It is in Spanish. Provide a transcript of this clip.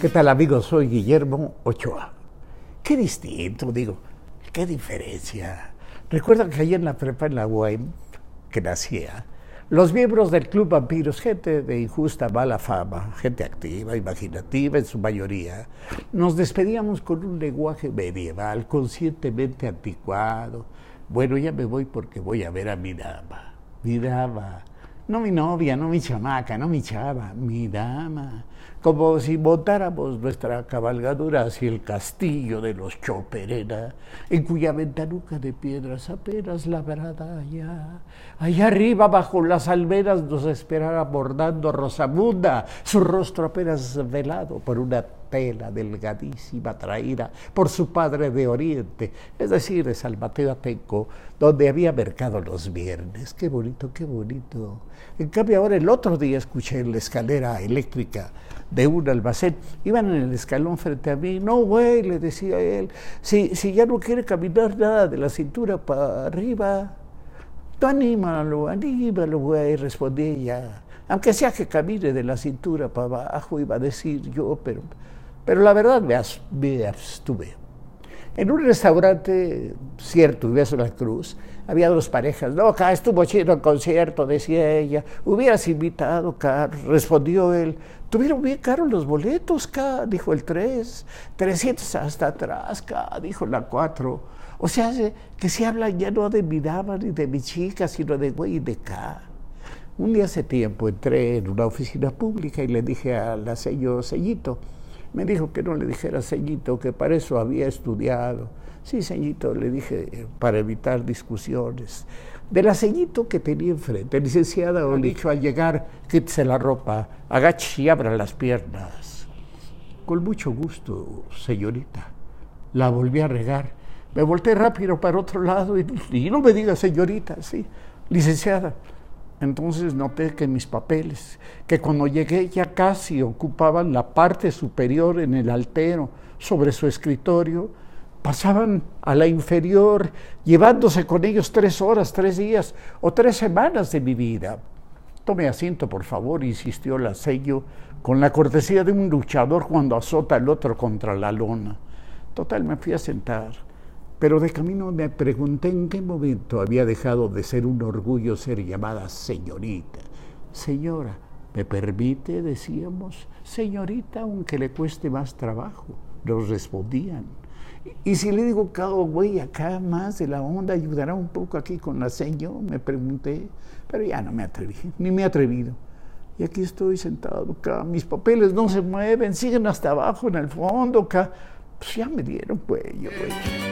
¿Qué tal amigos? Soy Guillermo Ochoa. Qué distinto, digo, qué diferencia. Recuerdan que allí en la prepa en la UAM, que nacía, los miembros del Club Vampiros, gente de injusta mala fama, gente activa, imaginativa en su mayoría, nos despedíamos con un lenguaje medieval, conscientemente anticuado. Bueno, ya me voy porque voy a ver a mi dama. Mi dama. No mi novia, no mi chamaca, no mi chava, mi dama. Como si montáramos nuestra cabalgadura hacia el castillo de los Choperena, en cuya ventanuca de piedras apenas labrada allá, allá arriba bajo las almenas nos esperara bordando Rosamunda, su rostro apenas velado por una tela delgadísima traída por su padre de Oriente, es decir, de San Mateo Atenco, donde había mercado los viernes. Qué bonito, qué bonito. En cambio, ahora el otro día escuché en la escalera eléctrica de un almacén. Iban en el escalón frente a mí. No, güey, le decía él, si, si ya no quiere caminar nada de la cintura para arriba, tú anímalo, anímalo, güey, respondí ella. Aunque sea que camine de la cintura para abajo, iba a decir yo, pero, pero la verdad me, abstuve. En un restaurante, cierto, Beso la Cruz, había dos parejas. No, acá estuvo chido el concierto, decía ella. Hubieras invitado, Carlos, respondió él. Tuvieron bien caros los boletos, K, dijo el 3. 300 hasta atrás, K, dijo la 4. O sea, que se habla ya no de mi dama ni de mi chica, sino de güey y de K. Un día hace tiempo entré en una oficina pública y le dije a la sello me dijo que no le dijera Sellito, que para eso había estudiado. Sí, Sellito, le dije, para evitar discusiones. De la Sellito que tenía enfrente, licenciada o dicho al llegar, quítese la ropa, agache y abra las piernas. Con mucho gusto, señorita. La volví a regar. Me volteé rápido para otro lado y, y no me diga señorita, sí, licenciada. Entonces noté que mis papeles, que cuando llegué ya casi ocupaban la parte superior en el altero sobre su escritorio, pasaban a la inferior, llevándose con ellos tres horas, tres días o tres semanas de mi vida. Tome asiento, por favor, insistió la sello, con la cortesía de un luchador cuando azota al otro contra la lona. Total, me fui a sentar. Pero de camino me pregunté en qué momento había dejado de ser un orgullo ser llamada señorita. Señora, ¿me permite? decíamos. Señorita, aunque le cueste más trabajo, nos respondían. Y si le digo, güey, acá más de la onda, ayudará un poco aquí con la seño, me pregunté. Pero ya no me atreví, ni me he atrevido. Y aquí estoy sentado acá, mis papeles no se mueven, siguen hasta abajo en el fondo acá. Pues ya me dieron cuello, güey.